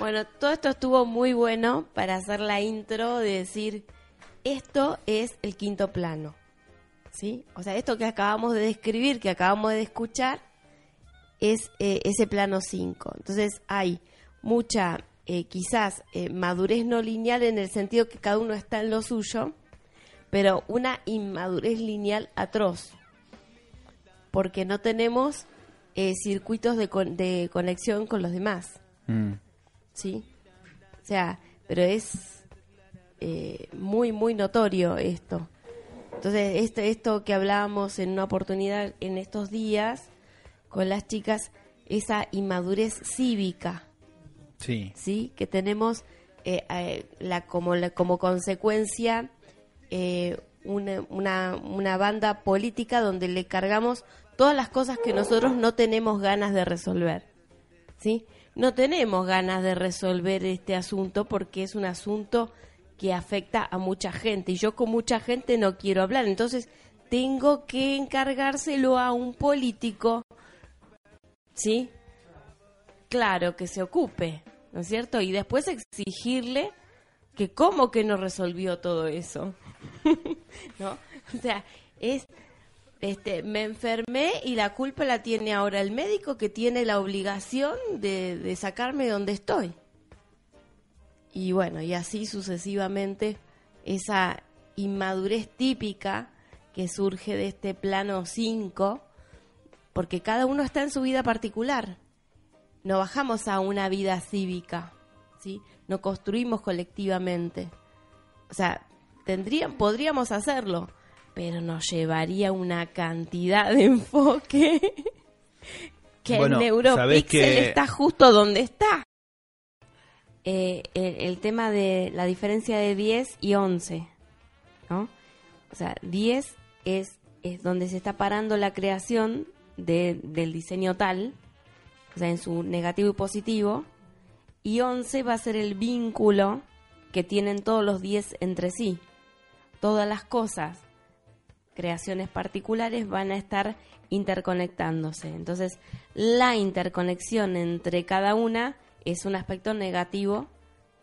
Bueno, todo esto estuvo muy bueno para hacer la intro de decir, esto es el quinto plano. ¿Sí? O sea, esto que acabamos de describir, que acabamos de escuchar, es eh, ese plano 5. Entonces hay mucha, eh, quizás, eh, madurez no lineal en el sentido que cada uno está en lo suyo, pero una inmadurez lineal atroz, porque no tenemos circuitos de, de, conexión con los demás. Mm. ¿Sí? O sea, pero es muy, muy notorio esto. Entonces, esto, esto que hablábamos en una oportunidad en estos días, con las chicas esa inmadurez cívica. Sí. ¿Sí? Que tenemos eh, eh, la, como, la, como consecuencia eh, una, una, una banda política donde le cargamos todas las cosas que nosotros no tenemos ganas de resolver. ¿Sí? No tenemos ganas de resolver este asunto porque es un asunto que afecta a mucha gente y yo con mucha gente no quiero hablar. Entonces tengo que encargárselo a un político ¿sí? Claro, que se ocupe, ¿no es cierto? Y después exigirle que cómo que no resolvió todo eso, ¿no? O sea, es, este, me enfermé y la culpa la tiene ahora el médico que tiene la obligación de, sacarme de donde estoy. Y bueno, y así sucesivamente esa inmadurez típica que surge de este plano 5, porque cada uno está en su vida particular. No bajamos a una vida cívica, ¿sí? No construimos colectivamente. O sea, tendrían, podríamos hacerlo, pero nos llevaría una cantidad de enfoque que el neuropixel está justo donde está. Eh, el, tema de la diferencia de 10 y 11, ¿no? O sea, 10 es, es donde se está parando la creación del diseño tal, o sea, en su negativo y positivo, y 11 va a ser el vínculo que tienen todos los 10 entre sí. Todas las cosas, creaciones particulares, van a estar interconectándose. Entonces, la interconexión entre cada una es un aspecto negativo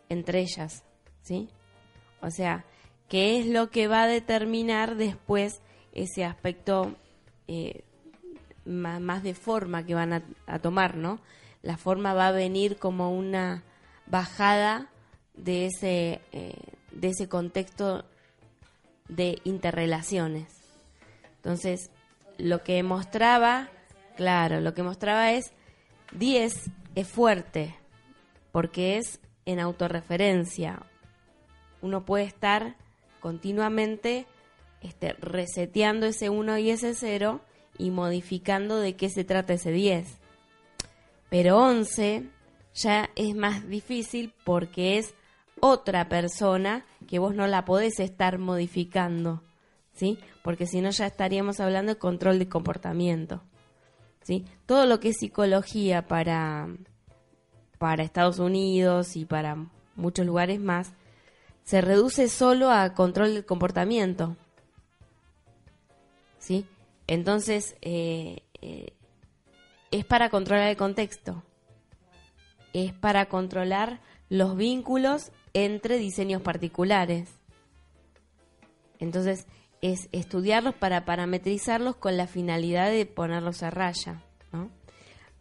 entre ellas, ¿sí? O sea, ¿qué es lo que va a determinar después ese aspecto eh, más, de forma que van a, tomar, ¿no? La forma va a venir como una bajada de ese, eh, de ese contexto de interrelaciones. Entonces, lo que mostraba, claro, lo que mostraba es 10 es fuerte, porque es en autorreferencia. Uno puede estar continuamente este, reseteando ese 1 y ese 0 y modificando de qué se trata ese 10. Pero 11 ya es más difícil porque es otra persona que vos no la podés estar modificando, ¿sí? Porque si no ya estaríamos hablando de control de comportamiento, ¿sí? Todo lo que es psicología para, para Estados Unidos y para muchos lugares más, se reduce solo a control del comportamiento, ¿sí? Entonces, eh, eh, es para controlar el contexto, es para controlar los vínculos entre diseños particulares. Entonces, es estudiarlos para parametrizarlos con la finalidad de ponerlos a raya, ¿no?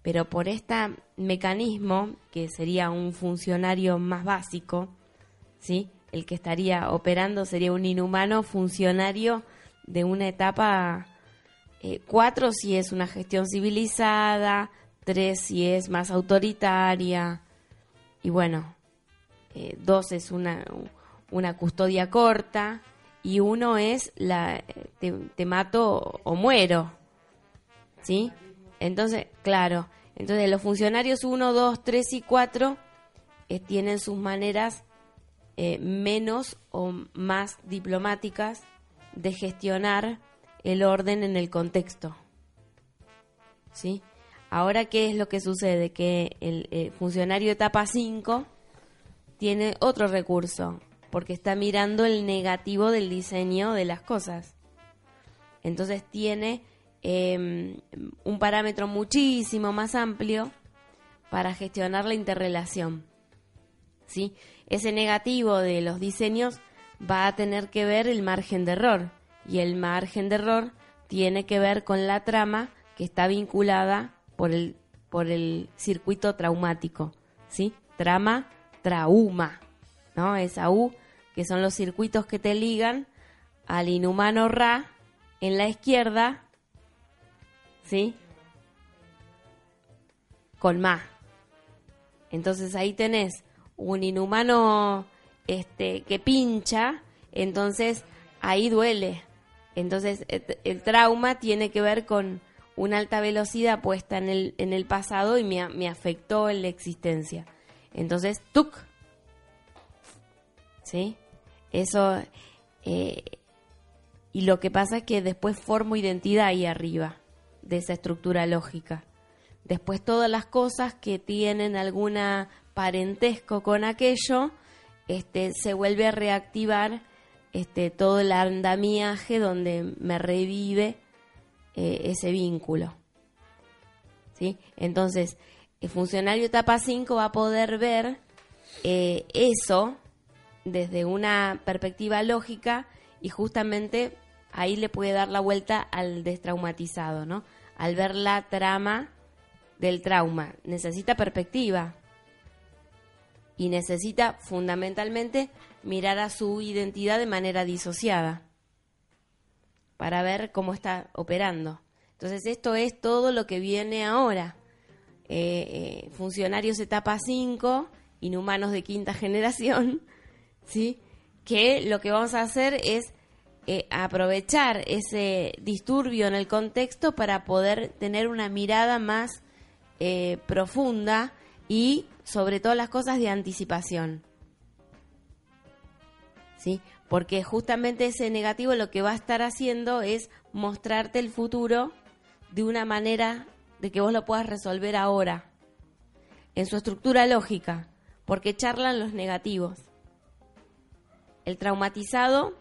Pero por este mecanismo, que sería un funcionario más básico, ¿sí? El que estaría operando sería un inhumano funcionario de una etapa eh, cuatro si es una gestión civilizada, tres si es más autoritaria, y bueno, eh, dos es una, una custodia corta, y uno es la te, mato o muero. ¿Sí? Entonces, claro, entonces los funcionarios 1, 2, 3 y 4 eh, tienen sus maneras menos o más diplomáticas de gestionar el orden en el contexto. ¿Sí? Ahora, ¿qué es lo que sucede? Que el, funcionario etapa 5 tiene otro recurso, porque está mirando el negativo del diseño de las cosas. Entonces tiene em, un parámetro muchísimo más amplio para gestionar la interrelación. ¿sí? Ese negativo de los diseños va a tener que ver el margen de error y el margen de error tiene que ver con la trama que está vinculada por el, por el circuito traumático, ¿sí? Trama, trauma, ¿no? Esa U, que son los circuitos que te ligan al inhumano Ra en la izquierda, ¿sí? Con Ma. Entonces ahí tenés un inhumano este, que pincha, entonces ahí duele. Entonces el, trauma tiene que ver con una alta velocidad puesta en el, en el pasado y me, me afectó en la existencia. Entonces, tuk. ¿Sí? Eso. Eh, y lo que pasa es que después formo identidad ahí arriba de esa estructura lógica. Después todas las cosas que tienen alguna parentesco con aquello, este, se vuelve a reactivar este, todo el andamiaje donde me revive eh, ese vínculo. ¿Sí? Entonces, el funcionario etapa 5 va a poder ver eh, eso desde una perspectiva lógica y justamente ahí le puede dar la vuelta al destraumatizado, ¿no? Al ver la trama del trauma. Necesita perspectiva y necesita fundamentalmente mirar a su identidad de manera disociada para ver cómo está operando. Entonces esto es todo lo que viene ahora. Eh, eh, funcionarios etapa 5, inhumanos de quinta generación, ¿sí? que lo que vamos a hacer es eh, aprovechar ese disturbio en el contexto para poder tener una mirada más profunda y sobre todas las cosas de anticipación. ¿Sí? Porque justamente ese negativo lo que va a estar haciendo es mostrarte el futuro de una manera de que vos lo puedas resolver ahora, en su estructura lógica, porque charlan los negativos. El traumatizado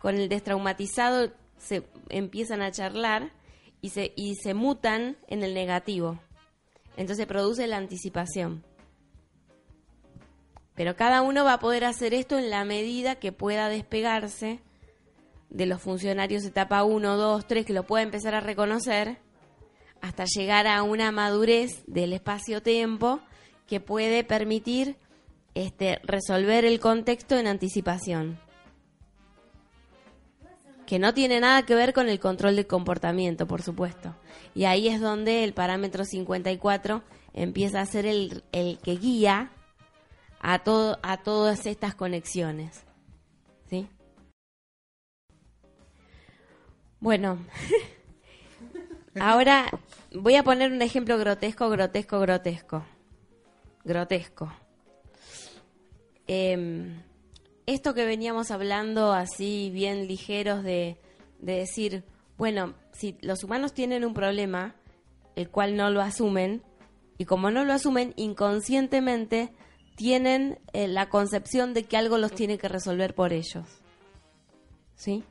con el destraumatizado se empiezan a charlar y se, y se mutan en el negativo. Entonces produce la anticipación. Pero cada uno va a poder hacer esto en la medida que pueda despegarse de los funcionarios etapa 1, 2, 3, que lo pueda empezar a reconocer, hasta llegar a una madurez del espacio-tiempo que puede permitir este, resolver el contexto en anticipación. Que no tiene nada que ver con el control del comportamiento, por supuesto. Y ahí es donde el parámetro 54 empieza a ser el, el que guía a, todo, a todas estas conexiones. ¿Sí? Bueno, ahora voy a poner un ejemplo grotesco, grotesco, grotesco. Grotesco. Em, esto que veníamos hablando así bien ligeros de, de decir, bueno, si los humanos tienen un problema, el cual no lo asumen, y como no lo asumen, inconscientemente tienen eh, la concepción de que algo los tiene que resolver por ellos. ¿Sí?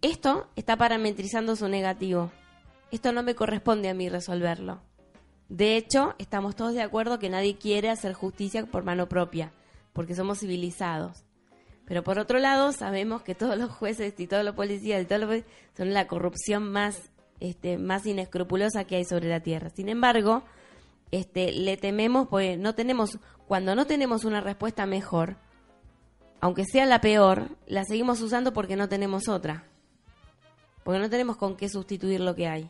Esto está parametrizando su negativo. Esto no me corresponde a mí resolverlo. De hecho, estamos todos de acuerdo que nadie quiere hacer justicia por mano propia, porque somos civilizados. Pero por otro lado, sabemos que todos los jueces y todos los policías y todos los son la corrupción más, este, más inescrupulosa que hay sobre la tierra. Sin embargo, este, le tememos porque no tenemos, cuando no tenemos una respuesta mejor, aunque sea la peor, la seguimos usando porque no tenemos otra. Porque no tenemos con qué sustituir lo que hay.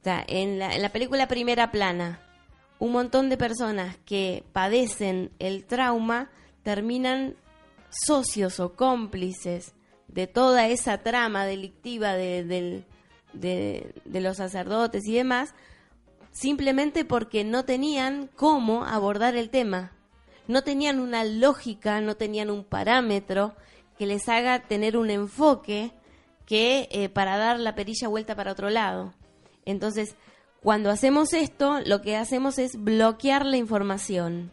O sea, en la, en la película Primera Plana, un montón de personas que padecen el trauma terminan socios o cómplices de toda esa trama delictiva de, de los sacerdotes y demás, simplemente porque no tenían cómo abordar el tema. No tenían una lógica, no tenían un parámetro que les haga tener un enfoque que eh, para dar la perilla vuelta para otro lado. Entonces, cuando hacemos esto, lo que hacemos es bloquear la información.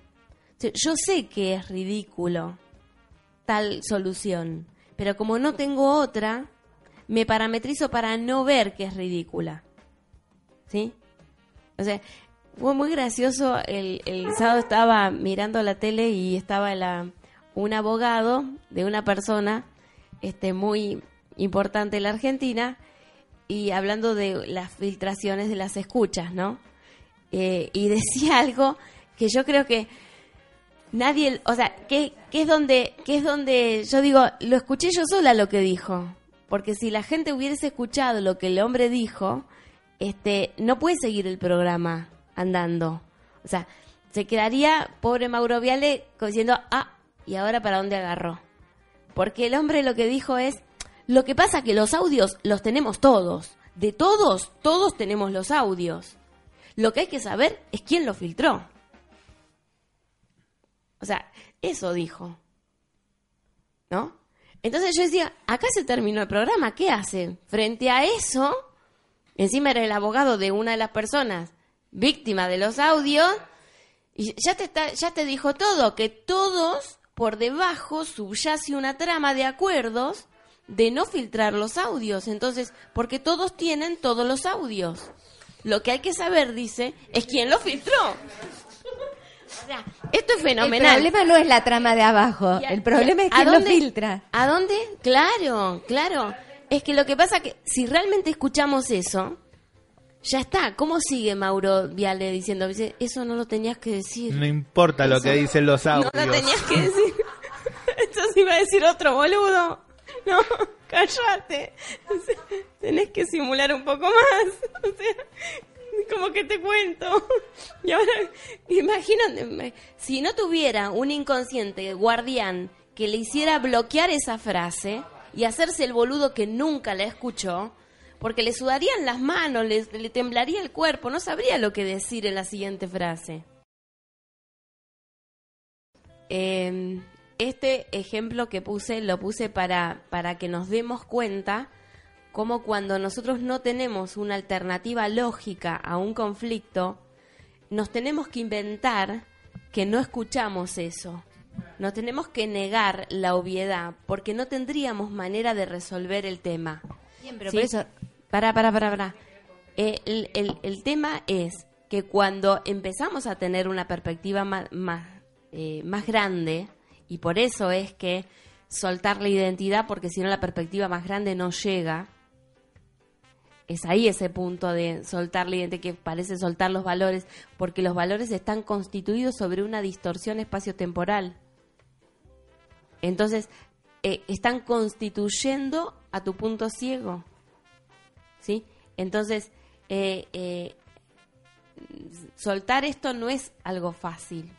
Yo sé que es ridículo tal solución, pero como no tengo otra, me parametrizo para no ver que es ridícula. ¿Sí? O sea, fue muy gracioso. El, sábado estaba mirando la tele y estaba un abogado de una persona este, muy importante en la Argentina y hablando de las filtraciones de las escuchas, ¿no? Eh, y decía algo que yo creo que nadie, o sea, que, es donde, que es donde yo digo, lo escuché yo sola lo que dijo, porque si la gente hubiese escuchado lo que el hombre dijo, este, no puede seguir el programa andando, o sea, se quedaría pobre Mauro Viale diciendo, ah, y ahora para dónde agarró, porque el hombre lo que dijo es, lo que pasa que los audios los tenemos todos, de todos, todos tenemos los audios. Lo que hay que saber es quién lo filtró. O sea, eso dijo. ¿No? Entonces yo decía, acá se terminó el programa, ¿qué hace? Frente a eso, encima era el abogado de una de las personas víctima de los audios, y ya te, está, ya te dijo todo, que todos por debajo subyace una trama de acuerdos de no filtrar los audios. Entonces, porque todos tienen todos los audios. Lo que hay que saber, dice, es quién lo filtró esto es fenomenal. El problema no es la trama de abajo, el problema es que lo filtra. ¿A dónde? Claro, claro. Es que lo que pasa que si realmente escuchamos eso, ya está. ¿Cómo sigue Mauro Viale diciendo? Eso no lo tenías que decir. No importa lo que dicen los audios. No lo tenías que decir. Esto sí iba a decir otro boludo. No, cállate. tenés que simular un poco más. O sea, como que te cuento. Y ahora, imagínate, si no tuviera un inconsciente guardián que le hiciera bloquear esa frase y hacerse el boludo que nunca la escuchó, porque le sudarían las manos, le, temblaría el cuerpo, no sabría lo que decir en la siguiente frase. Em, este ejemplo que puse lo puse para, para que nos demos cuenta como cuando nosotros no tenemos una alternativa lógica a un conflicto, nos tenemos que inventar que no escuchamos eso. Nos tenemos que negar la obviedad porque no tendríamos manera de resolver el tema. Bien, pero por eso... Para, para, para, para. Eh, el, tema es que cuando empezamos a tener una perspectiva más, más, eh, más grande, y por eso es que soltar la identidad, porque si no la perspectiva más grande no llega, es ahí ese punto de soltar la identidad que parece soltar los valores, porque los valores están constituidos sobre una distorsión espacio-temporal. Entonces, eh, están constituyendo a tu punto ciego. ¿Sí? Entonces, eh, eh, soltar esto no es algo fácil,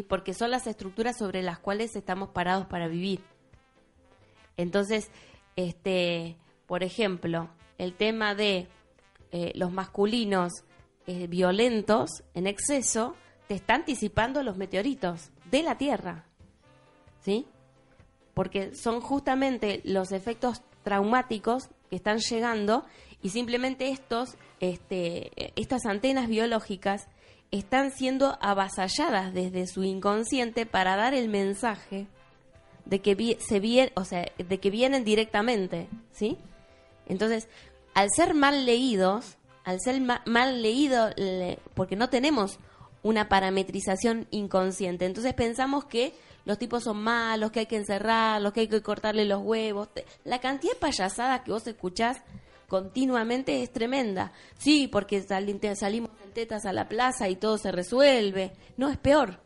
Porque son las estructuras sobre las cuales estamos parados para vivir. Entonces, este, por ejemplo, el tema de eh, los masculinos eh, violentos en exceso, te está anticipando los meteoritos de la Tierra. ¿Sí? Porque son justamente los efectos traumáticos que están llegando y simplemente estos, este, estas antenas biológicas están siendo avasalladas desde su inconsciente para dar el mensaje de que se o sea, de que vienen directamente, ¿sí? Entonces, al ser mal leídos, al ser mal leído, porque no tenemos una parametrización inconsciente, entonces pensamos que los tipos son malos, que hay que encerrarlos, que hay que cortarle los huevos. La cantidad de payasadas que vos escuchás continuamente es tremenda. Sí, porque salimos tetas a la plaza y todo se resuelve. No, es peor.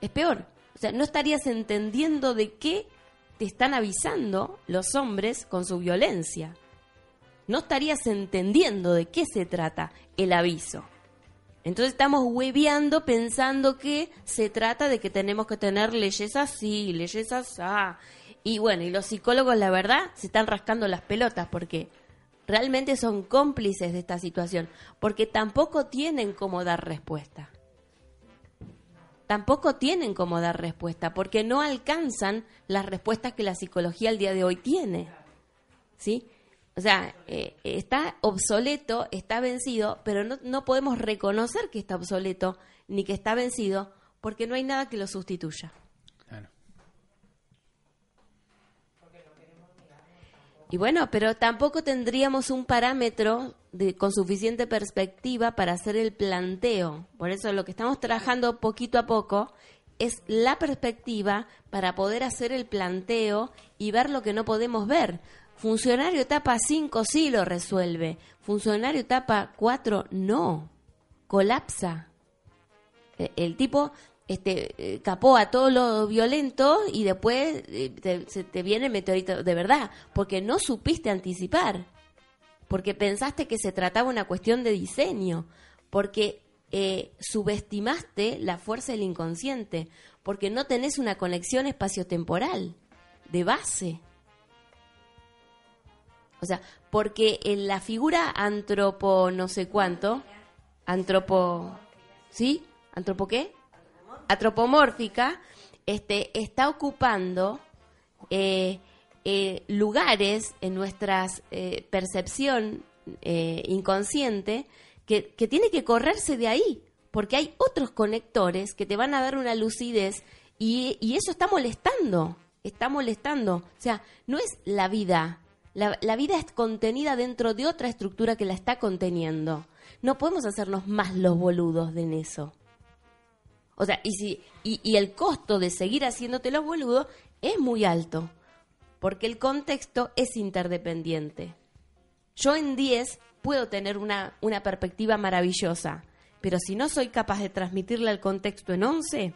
Es peor. O sea, no estarías entendiendo de qué te están avisando los hombres con su violencia no estarías entendiendo de qué se trata el aviso. Entonces estamos hueveando pensando que se trata de que tenemos que tener leyes así, leyes así. Y bueno, y los psicólogos, la verdad, se están rascando las pelotas porque realmente son cómplices de esta situación, porque tampoco tienen cómo dar respuesta. Tampoco tienen cómo dar respuesta, porque no alcanzan las respuestas que la psicología al día de hoy tiene. ¿Sí? O sea, eh, está obsoleto, está vencido, pero no, no podemos reconocer que está obsoleto ni que está vencido porque no hay nada que lo sustituya. Y bueno, pero tampoco tendríamos un parámetro de, con suficiente perspectiva para hacer el planteo. Por eso lo que estamos trabajando poquito a poco es la perspectiva para poder hacer el planteo y ver lo que no podemos ver. Funcionario etapa 5 sí lo resuelve. Funcionario etapa 4 no. Colapsa. E, el tipo este, eh, capó a todo lo violento y después eh, te viene el meteorito de verdad, porque no supiste anticipar, porque pensaste que se trataba una cuestión de diseño, porque eh, subestimaste la fuerza del inconsciente, porque no tenés una conexión espaciotemporal de base. O sea, porque en la figura antropo no sé cuánto, antropo, ¿sí? ¿Antropo qué? Antropomórfica, este, está ocupando eh, eh, lugares en nuestra eh, percepción inconsciente que, tiene que correrse de ahí, porque hay otros conectores que te van a dar una lucidez y, eso está molestando, está molestando. O sea, no es la vida, la, la, vida es contenida dentro de otra estructura que la está conteniendo. No podemos hacernos más los boludos en eso. O sea, y, si, y, el costo de seguir haciéndote los boludos es muy alto, porque el contexto es interdependiente. Yo en 10 puedo tener una, una perspectiva maravillosa, pero si no soy capaz de transmitirle al contexto en 11,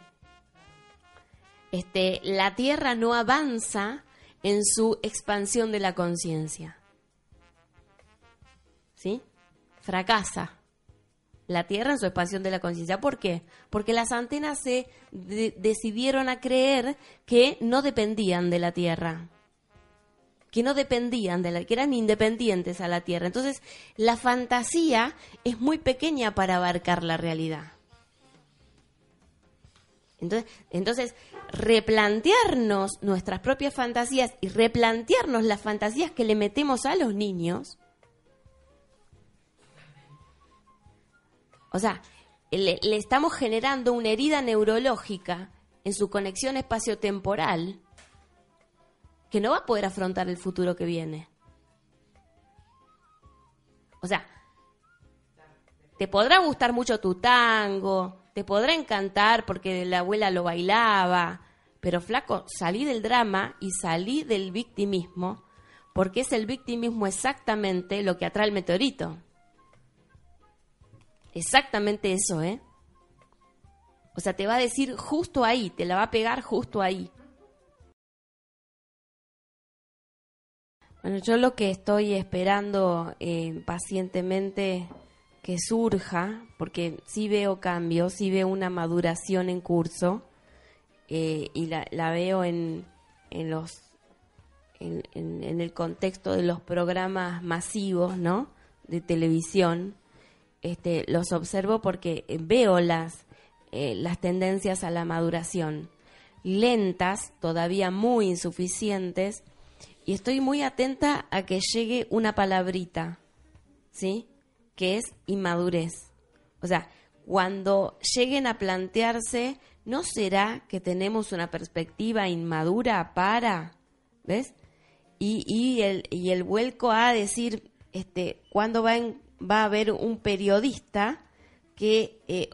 este, la Tierra no avanza en su expansión de la conciencia. ¿Sí? Fracasa la Tierra en su expansión de la conciencia. ¿Por qué? Porque las antenas se decidieron a creer que no dependían de la Tierra, que no dependían de la, que eran independientes a la Tierra. Entonces, la fantasía es muy pequeña para abarcar la realidad. Entonces, entonces, replantearnos nuestras propias fantasías y replantearnos las fantasías que le metemos a los niños O sea, le, estamos generando una herida neurológica en su conexión espaciotemporal que no va a poder afrontar el futuro que viene. O sea, te podrá gustar mucho tu tango, te podrá encantar porque la abuela lo bailaba, pero flaco, salí del drama y salí del victimismo, porque es el victimismo exactamente lo que atrae el meteorito. Exactamente eso, ¿eh? O sea, te va a decir justo ahí, te la va a pegar justo ahí. Bueno, yo lo que estoy esperando eh, pacientemente que surja, porque sí veo cambios, sí veo una maduración en curso, eh, y la, la, veo en, en los en, en, el contexto de los programas masivos, ¿no? De televisión, este, los observo porque veo las, eh, las tendencias a la maduración, lentas, todavía muy insuficientes, y estoy muy atenta a que llegue una palabrita, ¿sí? Que es inmadurez. O sea, cuando lleguen a plantearse, ¿no será que tenemos una perspectiva inmadura para, ¿ves? Y, y, el, y el vuelco a decir, este, ¿cuándo va en, va a haber un periodista que eh,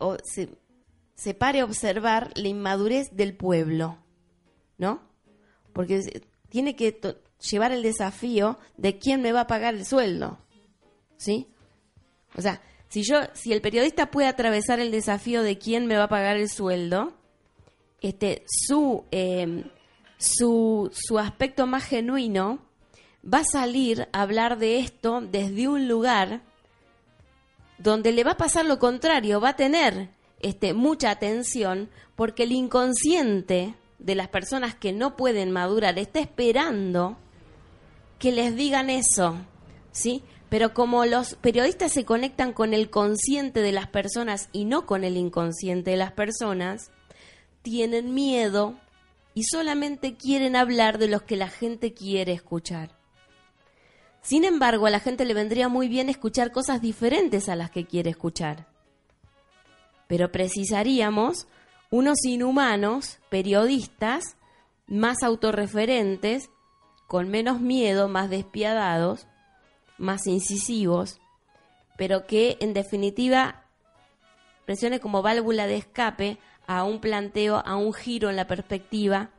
se, pare a observar la inmadurez del pueblo, ¿no? Porque tiene que llevar el desafío de quién me va a pagar el sueldo, ¿sí? O sea, si yo, si el periodista puede atravesar el desafío de quién me va a pagar el sueldo, este, su, em, su, su aspecto más genuino va a salir a hablar de esto desde un lugar donde le va a pasar lo contrario, va a tener este, mucha atención porque el inconsciente de las personas que no pueden madurar está esperando que les digan eso, ¿sí? Pero como los periodistas se conectan con el consciente de las personas y no con el inconsciente de las personas, tienen miedo y solamente quieren hablar de los que la gente quiere escuchar. Sin embargo, a la gente le vendría muy bien escuchar cosas diferentes a las que quiere escuchar. Pero precisaríamos unos inhumanos, periodistas, más autorreferentes, con menos miedo, más despiadados, más incisivos, pero que en definitiva presione como válvula de escape a un planteo, a un giro en la perspectiva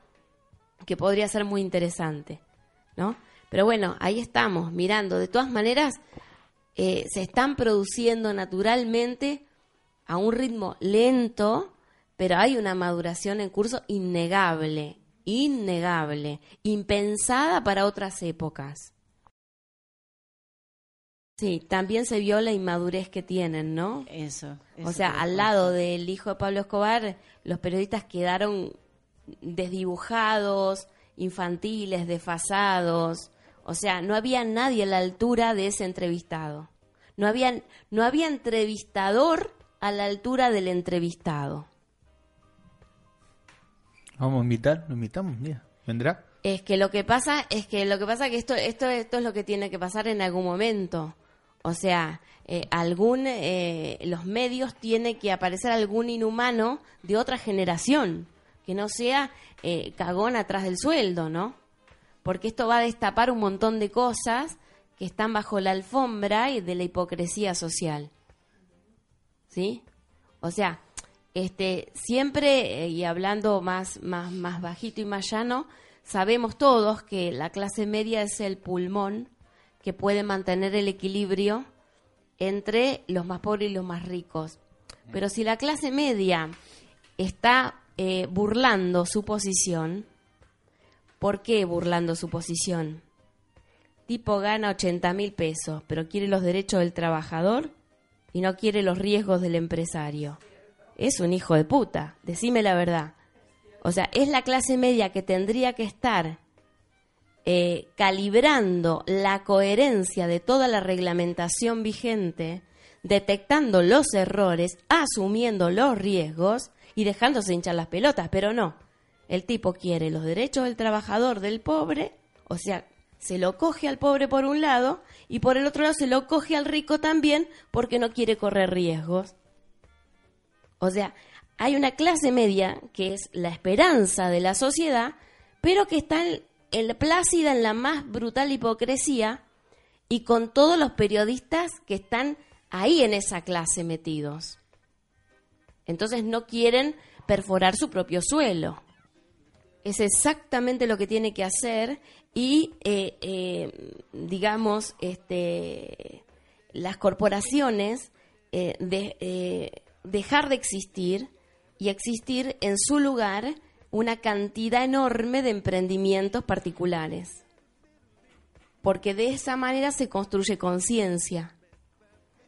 que podría ser muy interesante, ¿no? Pero bueno, ahí estamos, mirando. De todas maneras, eh, se están produciendo naturalmente a un ritmo lento, pero hay una maduración en curso innegable, innegable, impensada para otras épocas. Sí, también se vio la inmadurez que tienen, ¿no? Eso. o sea, al lado del hijo de Pablo Escobar, los periodistas quedaron desdibujados, infantiles, desfasados. O sea, no había nadie a la altura de ese entrevistado. No había, no había entrevistador a la altura del entrevistado. Vamos a invitar, lo invitamos, mira, vendrá. Es que lo que pasa es que lo que pasa que esto esto esto es lo que tiene que pasar en algún momento. O sea, eh, algún eh, los medios tiene que aparecer algún inhumano de otra generación que no sea eh, cagón atrás del sueldo, ¿no? Porque esto va a destapar un montón de cosas que están bajo la alfombra y de la hipocresía social. ¿Sí? O sea, este, siempre, y hablando más, más, más bajito y más llano, sabemos todos que la clase media es el pulmón que puede mantener el equilibrio entre los más pobres y los más ricos. Pero si la clase media está eh, burlando su posición, ¿por qué burlando su posición? Tipo gana 80 mil pesos, pero quiere los derechos del trabajador y no quiere los riesgos del empresario. Es un hijo de puta, decime la verdad. O sea, es la clase media que tendría que estar eh, calibrando la coherencia de toda la reglamentación vigente, detectando los errores, asumiendo los riesgos y dejándose hinchar las pelotas, pero no. El tipo quiere los derechos del trabajador del pobre, o sea, se lo coge al pobre por un lado y por el otro lado se lo coge al rico también porque no quiere correr riesgos. O sea, hay una clase media que es la esperanza de la sociedad, pero que está el plácida en la más brutal hipocresía y con todos los periodistas que están ahí en esa clase metidos. Entonces no quieren perforar su propio suelo. Es exactamente lo que tiene que hacer y, eh, eh, digamos, este, las corporaciones eh, de, dejar de existir y existir en su lugar una cantidad enorme de emprendimientos particulares. Porque de esa manera se construye conciencia.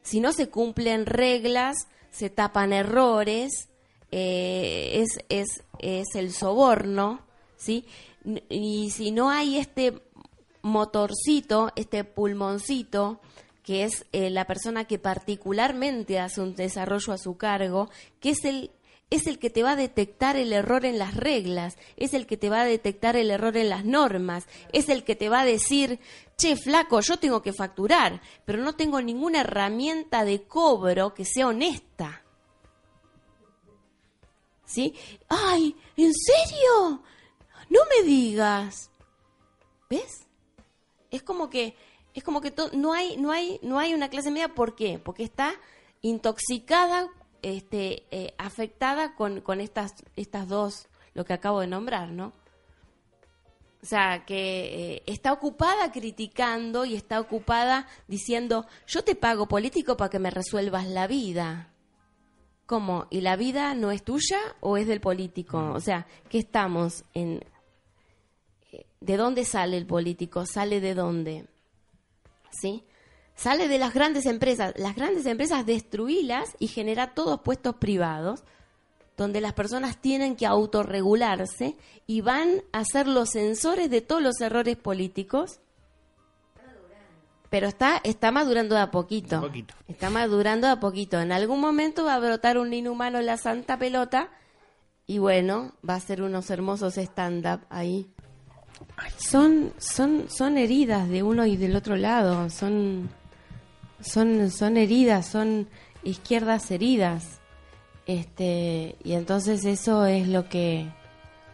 Si no se cumplen reglas, se tapan errores, es, es, es el soborno, ¿sí? Y si no hay este motorcito, este pulmoncito, que es eh, la persona que particularmente hace un desarrollo a su cargo, que es el es el que te va a detectar el error en las reglas, es el que te va a detectar el error en las normas, es el que te va a decir, che, flaco, yo tengo que facturar, pero no tengo ninguna herramienta de cobro que sea honesta. ¿Sí? ¡Ay! ¿En serio? No me digas. ¿Ves? Es como que es como que no hay no hay no hay una clase media ¿por qué? Porque está intoxicada este, eh, afectada con, con estas, estas dos, lo que acabo de nombrar, ¿no? O sea, que eh, está ocupada criticando y está ocupada diciendo, yo te pago político para que me resuelvas la vida. ¿Cómo? ¿Y la vida no es tuya o es del político? Mm. O sea, ¿qué estamos en... Eh, ¿De dónde sale el político? ¿Sale de dónde? ¿Sí? sale de las grandes empresas. Las grandes empresas destruílas y genera todos puestos privados donde las personas tienen que autorregularse y van a ser los sensores de todos los errores políticos. Pero está, está madurando de a poquito. Está madurando de a poquito. En algún momento va a brotar un inhumano en la santa pelota y bueno, va a ser unos hermosos stand-up ahí. Son, son, son heridas de uno y del otro lado. Son son, son heridas, son izquierdas heridas. Este, y entonces eso es lo que,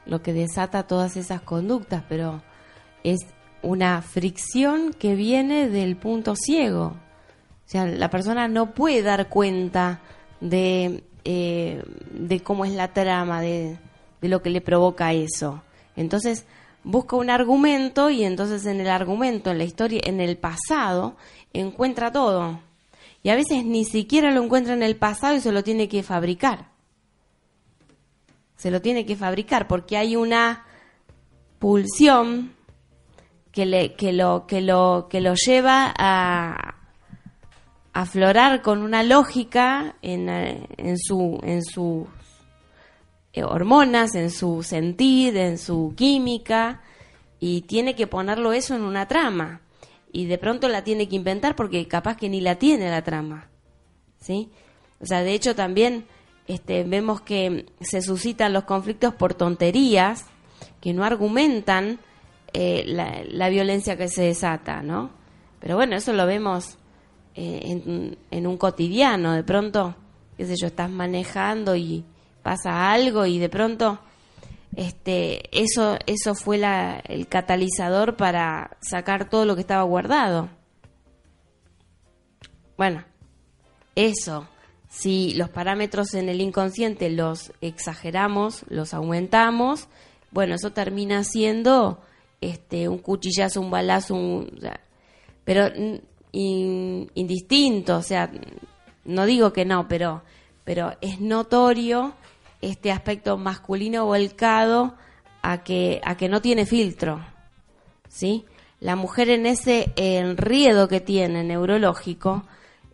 lo que desata todas esas conductas, pero es una fricción que viene del punto ciego. O sea, la persona no puede dar cuenta de, eh, de cómo es la trama, de, de lo que le provoca eso. Entonces, busca un argumento y entonces en el argumento, en la historia, en el pasado, encuentra todo. Y a veces ni siquiera lo encuentra en el pasado y se lo tiene que fabricar. Se lo tiene que fabricar porque hay una pulsión que, le, que, lo, que, lo, que lo lleva a aflorar con una lógica en, en, su, en sus eh, hormonas, en su sentir, en su química, y tiene que ponerlo eso en una trama. Y de pronto la tiene que inventar porque capaz que ni la tiene la trama. ¿Sí? O sea, de hecho también este, vemos que se suscitan los conflictos por tonterías que no argumentan eh, la, violencia que se desata, ¿no? Pero bueno, eso lo vemos eh, en, un cotidiano. De pronto, qué sé yo, estás manejando y pasa algo y de pronto este, eso, eso fue el catalizador para sacar todo lo que estaba guardado. Bueno, eso, si los parámetros en el inconsciente los exageramos, los aumentamos, bueno, eso termina siendo este, un cuchillazo, un balazo, un, pero indistinto, o sea, no digo que no, pero, pero es notorio este aspecto masculino volcado a que, a que no tiene filtro, ¿sí? La mujer en ese enriedo que tiene neurológico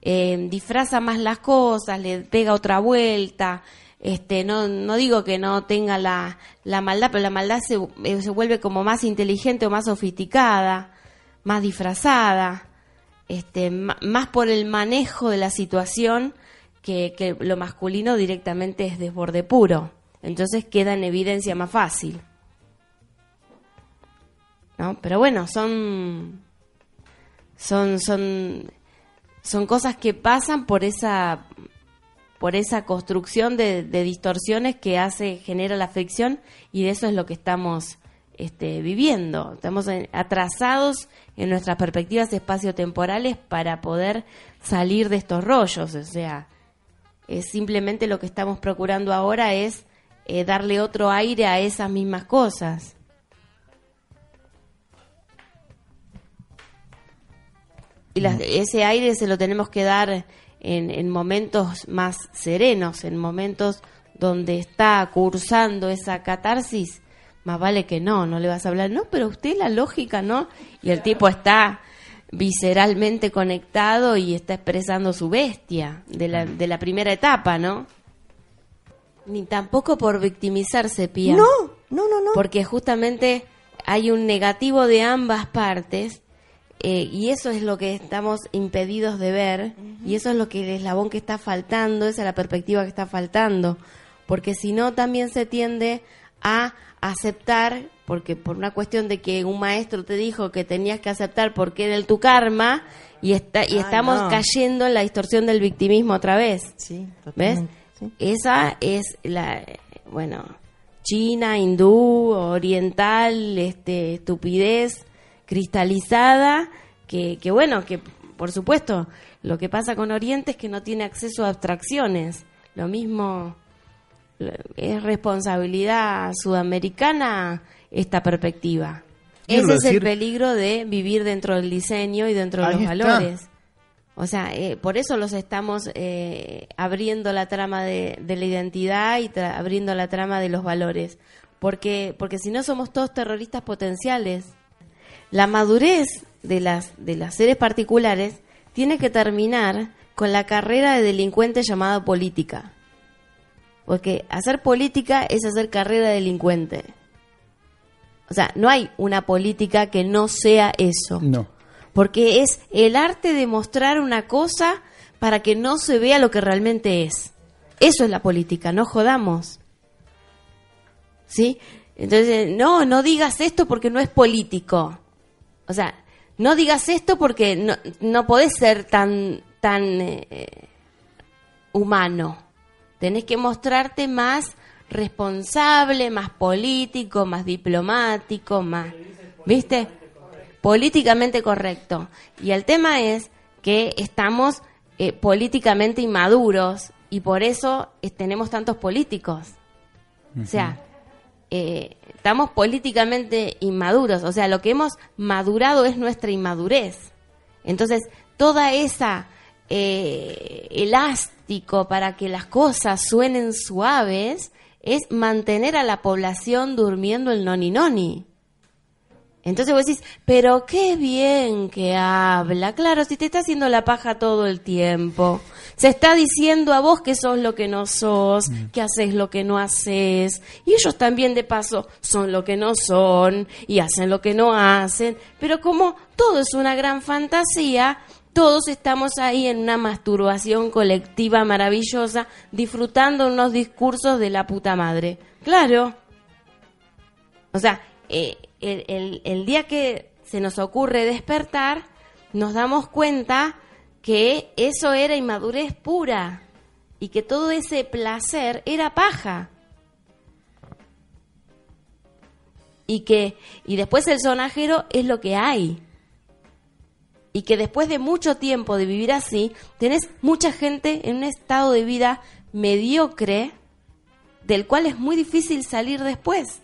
eh, disfraza más las cosas, le pega otra vuelta, este, no, no digo que no tenga la, la maldad, pero la maldad se, eh, se, vuelve como más inteligente o más sofisticada, más disfrazada, este, más por el manejo de la situación que, que lo masculino directamente es desborde puro. Entonces queda en evidencia más fácil. ¿No? Pero bueno, son, son, son, son cosas que pasan por esa por esa construcción de, distorsiones que hace, genera la fricción y de eso es lo que estamos este, viviendo. Estamos atrasados en nuestras perspectivas espaciotemporales para poder salir de estos rollos. O sea, es simplemente lo que estamos procurando ahora es eh, darle otro aire a esas mismas cosas. Y ese aire se lo tenemos que dar en, momentos más serenos, en momentos donde está cursando esa catarsis, más vale que no, no le vas a hablar, no, pero usted la lógica, ¿no? Y el tipo está visceralmente conectado y está expresando su bestia de la, de la primera etapa, ¿no? Ni tampoco por victimizarse, Pía. No, no, no, no. Porque justamente hay un negativo de ambas partes eh, y eso es lo que estamos impedidos de ver, y eso es lo que el eslabón que está faltando, esa es la perspectiva que está faltando, porque si no también se tiende a aceptar, porque por una cuestión de que un maestro te dijo que tenías que aceptar porque era el tu karma, y, está, y estamos cayendo en la distorsión del victimismo otra vez. Sí, ¿Ves? Esa es la, bueno, china, hindú, oriental, este, estupidez cristalizada, que, que bueno, que por supuesto, lo que pasa con Oriente es que no tiene acceso a abstracciones. Lo mismo es responsabilidad sudamericana esta perspectiva. Ese es el peligro de vivir dentro del diseño y dentro de los valores. O sea, eh, por eso los estamos eh, abriendo la trama de, de la identidad y abriendo la trama de los valores. Porque, porque si no somos todos terroristas potenciales. La madurez de las, de las seres particulares tiene que terminar con la carrera de delincuente llamada política. Porque hacer política es hacer carrera de delincuente. O sea, no hay una política que no sea eso. No. Porque es el arte de mostrar una cosa para que no se vea lo que realmente es. Eso es la política, no jodamos. ¿Sí? Entonces, no, no digas esto porque no es político. O sea, no digas esto porque no, no podés ser tan, tan eh, humano. Tenés que mostrarte más responsable, más político, más diplomático, más... ¿Viste? políticamente correcto. Y el tema es que estamos eh, políticamente inmaduros y por eso eh, tenemos tantos políticos. O sea, eh, estamos políticamente inmaduros. O sea, lo que hemos madurado es nuestra inmadurez. Entonces, toda esa elástico para que las cosas suenen suaves es mantener a la población durmiendo el noni noni. Entonces vos decís, pero qué bien que habla. Claro, si te está haciendo la paja todo el tiempo. Se está diciendo a vos que sos lo que no sos, mm. que haces lo que no haces. Y ellos también de paso son lo que no son y hacen lo que no hacen. Pero como todo es una gran fantasía, todos estamos ahí en una masturbación colectiva maravillosa, disfrutando unos discursos de la puta madre. Claro. O sea, eh, el, día que se nos ocurre despertar, nos damos cuenta que eso era inmadurez pura y que todo ese placer era paja. Y que y después el sonajero es lo que hay. Y que después de mucho tiempo de vivir así, tenés mucha gente en un estado de vida mediocre del cual es muy difícil salir después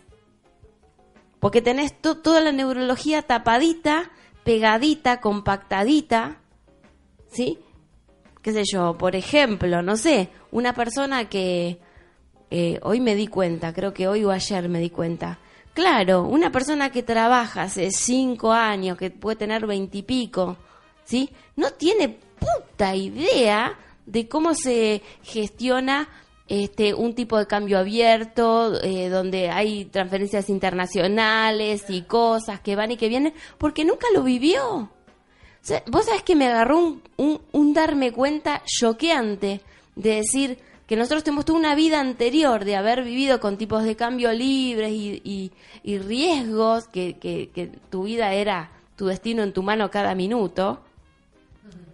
porque tenés toda la neurología tapadita, pegadita, compactadita, ¿sí? ¿Qué sé yo? Por ejemplo, no sé, una persona que eh, hoy me di cuenta, creo que hoy o ayer me di cuenta. Claro, una persona que trabaja hace cinco años, que puede tener veintipico, ¿sí? No tiene puta idea de cómo se gestiona este, un tipo de cambio abierto, eh, donde hay transferencias internacionales y cosas que van y que vienen, porque nunca lo vivió. Vos sabés que me agarró un, darme cuenta choqueante de decir que nosotros tenemos toda una vida anterior de haber vivido con tipos de cambio libres y, riesgos, que, que tu vida era tu destino en tu mano cada minuto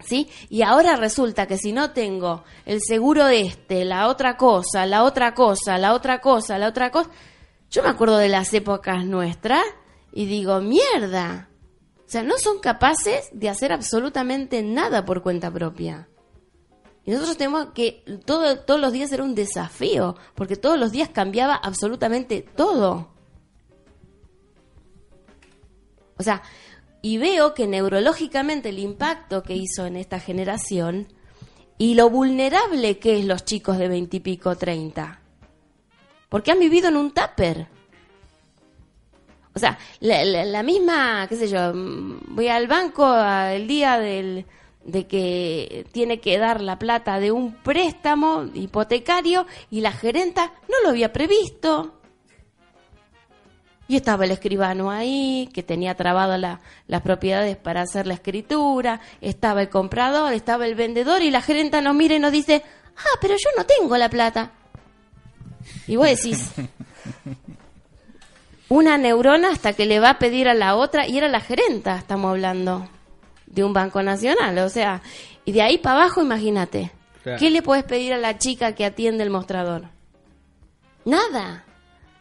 ¿sí? Y ahora resulta que si no tengo el seguro de este, la otra cosa, la otra cosa, la otra cosa, la otra cosa, yo me acuerdo de las épocas nuestras y digo, mierda. O sea, no son capaces de hacer absolutamente nada por cuenta propia. Y nosotros tenemos que todo, todos los días era un desafío, porque todos los días cambiaba absolutamente todo. O sea, y veo que neurológicamente el impacto que hizo en esta generación y lo vulnerable que es los chicos de veintipico, treinta. Porque han vivido en un tupper. O sea, la, misma, qué sé yo, voy al banco el día del, de que tiene que dar la plata de un préstamo hipotecario y la gerenta no lo había previsto. Y estaba el escribano ahí, que tenía trabado las propiedades para hacer la escritura, estaba el comprador, estaba el vendedor y la gerenta nos mira y nos dice, ah, pero yo no tengo la plata. Y vos decís, una neurona hasta que le va a pedir a la otra, y era la gerenta, estamos hablando, de un banco nacional, o sea, y de ahí para abajo, imagínate, ¿qué le puedes pedir a la chica que atiende el mostrador? Nada.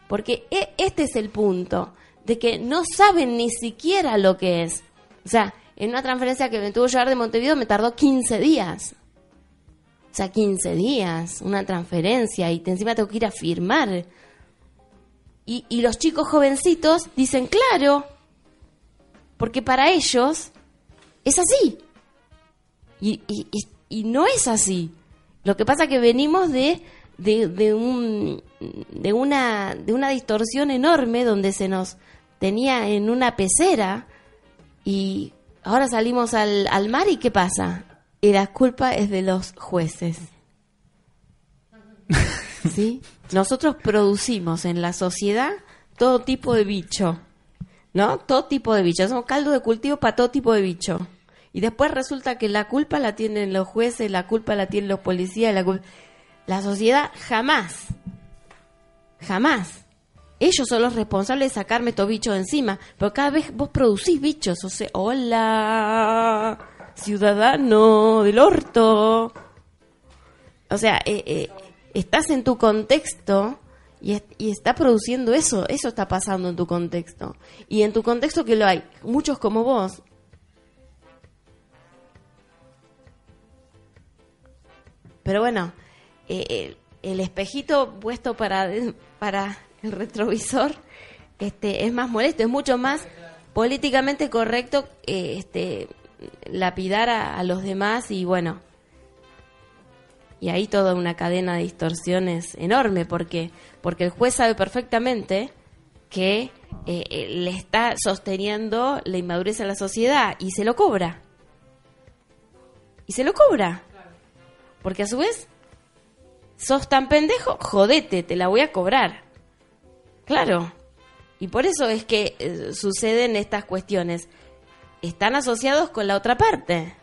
Porque e, este es el punto, de que no saben ni siquiera lo que es. O sea, en una transferencia que me tuvo que llevar de Montevideo me tardó 15 días. O sea, 15 días, una transferencia y encima tengo que ir a firmar. Y, y los chicos jovencitos dicen, claro, porque para ellos es así. Y, y, y no es así. Lo que pasa es que venimos de de, de, un, de, una, de una distorsión enorme donde se nos tenía en una pecera y ahora salimos al, al mar y ¿qué pasa? Y la culpa es de los jueces. ¿Sí? Nosotros producimos en la sociedad todo tipo de bicho, ¿no? Todo tipo de bicho. Somos caldo de cultivo para todo tipo de bicho. Y después resulta que la culpa la tienen los jueces, la culpa la tienen los policías, la culpa... La sociedad jamás, jamás. Ellos son los responsables de sacarme estos bichos encima. Pero cada vez vos producís bichos. O sea, hola, ciudadano del orto. O sea, eh, eh, estás en tu contexto Y, y, está produciendo eso, eso está pasando en tu contexto. Y en tu contexto que lo hay, muchos como vos. Pero bueno, eh, el, espejito puesto para, para el retrovisor este, es más molesto, es mucho más políticamente correcto eh, este, lapidar a, los demás y bueno, y ahí toda una cadena de distorsiones enorme porque porque el juez sabe perfectamente que eh, eh, le está sosteniendo la inmadurez a la sociedad y se lo cobra. Y se lo cobra. Porque a su vez sos tan pendejo jodete te la voy a cobrar claro y por eso es que eh, suceden estas cuestiones. Están asociados con la otra parte.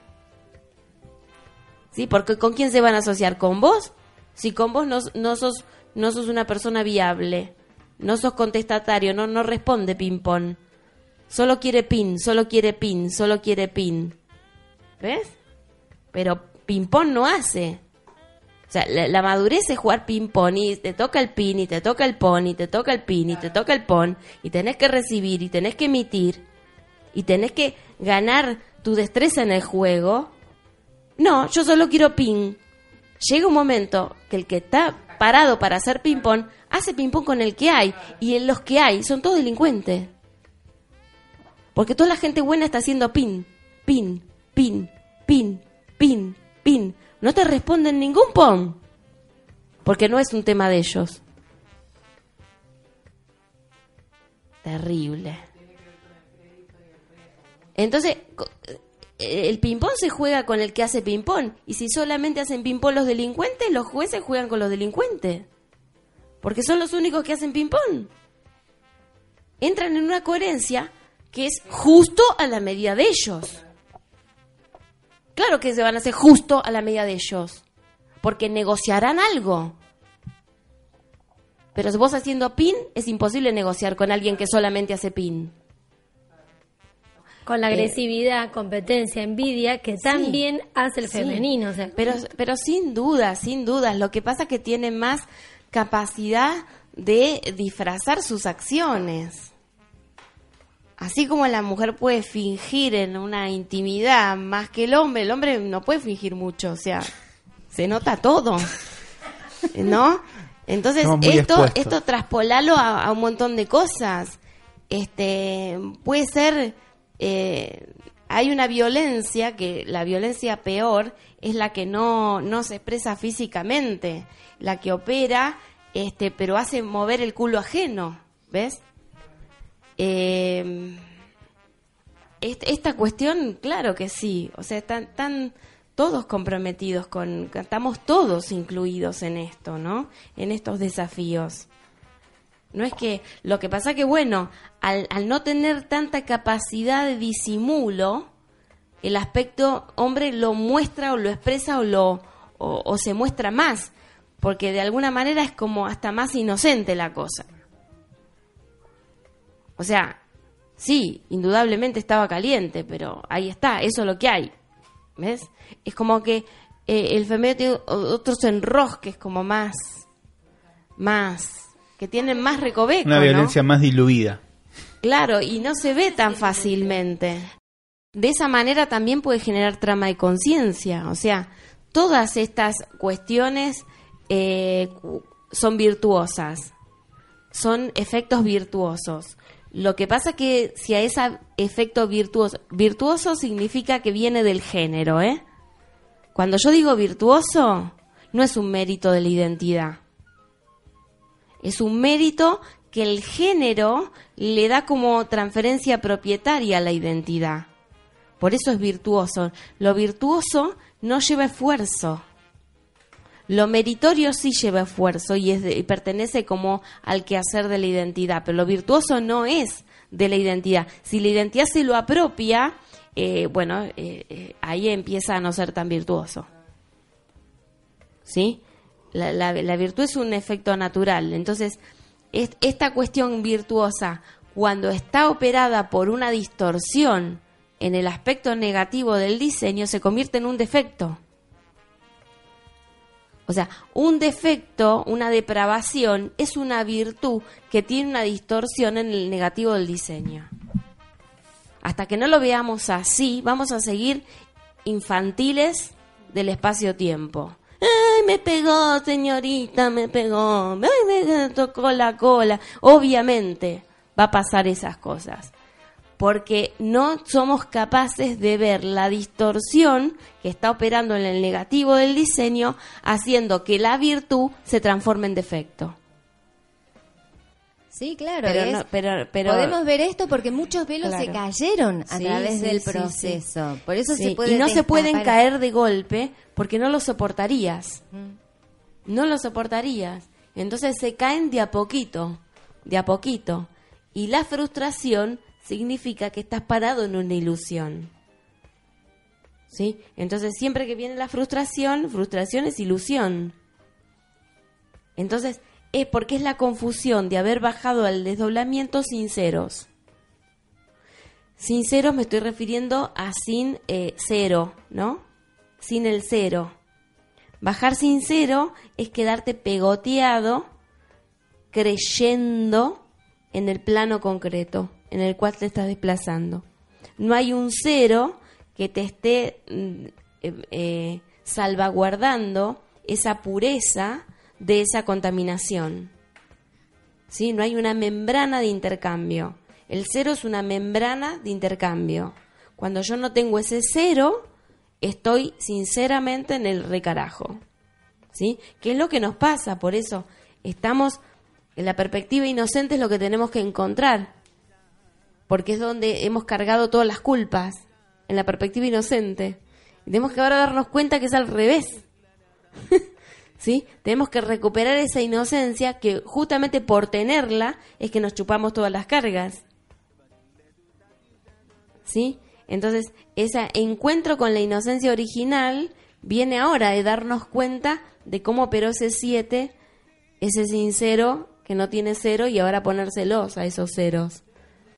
¿Sí? Porque ¿con quién se van a asociar? ¿Con vos? Si con vos no, no, sos, no sos una persona viable, no sos contestatario, no, no responde ping-pong. Solo quiere pin, solo quiere pin, solo quiere pin. ¿Ves? Pero ping-pong no hace. O sea, la, madurez es jugar ping-pong y te toca el pin y te toca el pon y te toca el pin y te toca el pon y tenés que recibir y tenés que emitir y tenés que ganar tu destreza en el juego. No, yo solo quiero ping. Llega un momento que el que está parado para hacer ping-pong hace ping-pong con el que hay y en los que hay son todos delincuentes. Porque toda la gente buena está haciendo pin, pin, pin, pin no te responden ningún pon, porque no es un tema de ellos. Terrible. Entonces, eh, el ping-pong se juega con el que hace ping-pong. Y si solamente hacen ping-pong los delincuentes, los jueces juegan con los delincuentes. Porque son los únicos que hacen ping-pong. Entran en una coherencia que es justo a la medida de ellos. Claro que se van a hacer justo a la medida de ellos, porque negociarán algo. Pero vos haciendo pin, es imposible negociar con alguien que solamente hace pin. Con la eh, agresividad, competencia, envidia, que también hace el femenino. pero, pero sin duda, sin duda. Lo que pasa es que tiene más capacidad de disfrazar sus acciones así como la mujer puede fingir en una intimidad más que el hombre, el hombre no puede fingir mucho, o sea, se nota todo, ¿no? Entonces esto esto traspolalo a, un montón de cosas. Este puede ser eh, hay una violencia que la violencia peor es la que no no se expresa físicamente, la que opera este pero hace mover el culo ajeno, ¿ves? Eh, esta cuestión, claro que sí, o sea, están, todos comprometidos con, estamos todos incluidos en esto, ¿no? En estos desafíos. No es que, lo que pasa que, bueno, al, no tener tanta capacidad de disimulo, el aspecto hombre lo muestra o lo expresa o lo o se muestra más, porque de alguna manera es como hasta más inocente la cosa. O sea, sí, indudablemente estaba caliente, pero ahí está, eso es lo que hay. ¿Ves? Es como que eh, el femenino tiene otros enrosques como más, más, que tienen más recoveco. Una violencia más diluida. Claro, y no se ve tan fácilmente. De esa manera también puede generar trama de conciencia. O sea, todas estas cuestiones eh, son virtuosas, son efectos virtuosos. Lo que pasa que si a ese efecto virtuoso, virtuoso significa que viene del género, ¿eh? Cuando yo digo virtuoso, no es un mérito de la identidad. Es un mérito que el género le da como transferencia propietaria a la identidad. Por eso es virtuoso. Lo virtuoso no lleva esfuerzo. Lo meritorio sí lleva esfuerzo y, es pertenece como al quehacer de la identidad, pero lo virtuoso no es de la identidad. Si la identidad se lo apropia, eh, bueno, eh, eh, ahí empieza a no ser tan virtuoso. ¿Sí? La, la, virtud es un efecto natural. Entonces, esta cuestión virtuosa, cuando está operada por una distorsión en el aspecto negativo del diseño, se convierte en un defecto. O sea, un defecto, una depravación, es una virtud que tiene una distorsión en el negativo del diseño. Hasta que no lo veamos así, vamos a seguir infantiles del espacio-tiempo. ¡Ay, me pegó, señorita, me pegó! ¡Ay, me tocó la cola! Obviamente va a pasar esas cosas porque no somos capaces de ver la distorsión que está operando en el negativo del diseño, haciendo que la virtud se transforme en defecto. Sí, claro. Pero, podemos ver esto porque muchos velos se cayeron a través del proceso. Por eso se puede y no se pueden caer de golpe porque no lo soportarías. Mm. No lo soportarías. Entonces se caen de a poquito, de a poquito. Y la frustración significa que estás parado en una ilusión. ¿Sí? Entonces, siempre que viene la frustración, frustración es ilusión. Entonces, es porque es la confusión de haber bajado al desdoblamiento sinceros. Sinceros me estoy refiriendo a sin eh, cero, ¿no? Sin el cero. Bajar sincero es quedarte pegoteado creyendo en el plano concreto en el cual te estás desplazando. No hay un cero que te esté mm, eh, eh, salvaguardando esa pureza de esa contaminación. ¿Sí? No hay una membrana de intercambio. El cero es una membrana de intercambio. Cuando yo no tengo ese cero, estoy sinceramente en el recarajo. ¿Sí? ¿Qué es lo que nos pasa? Por eso estamos en la perspectiva inocente es lo que tenemos que encontrar porque es donde hemos cargado todas las culpas, en la perspectiva inocente. Y tenemos que ahora darnos cuenta que es al revés. ¿Sí? Tenemos que recuperar esa inocencia que justamente por tenerla es que nos chupamos todas las cargas. ¿Sí? Entonces, ese encuentro con la inocencia original viene ahora de darnos cuenta de cómo operó ese siete, ese sincero que no tiene cero y ahora ponérselos a esos ceros.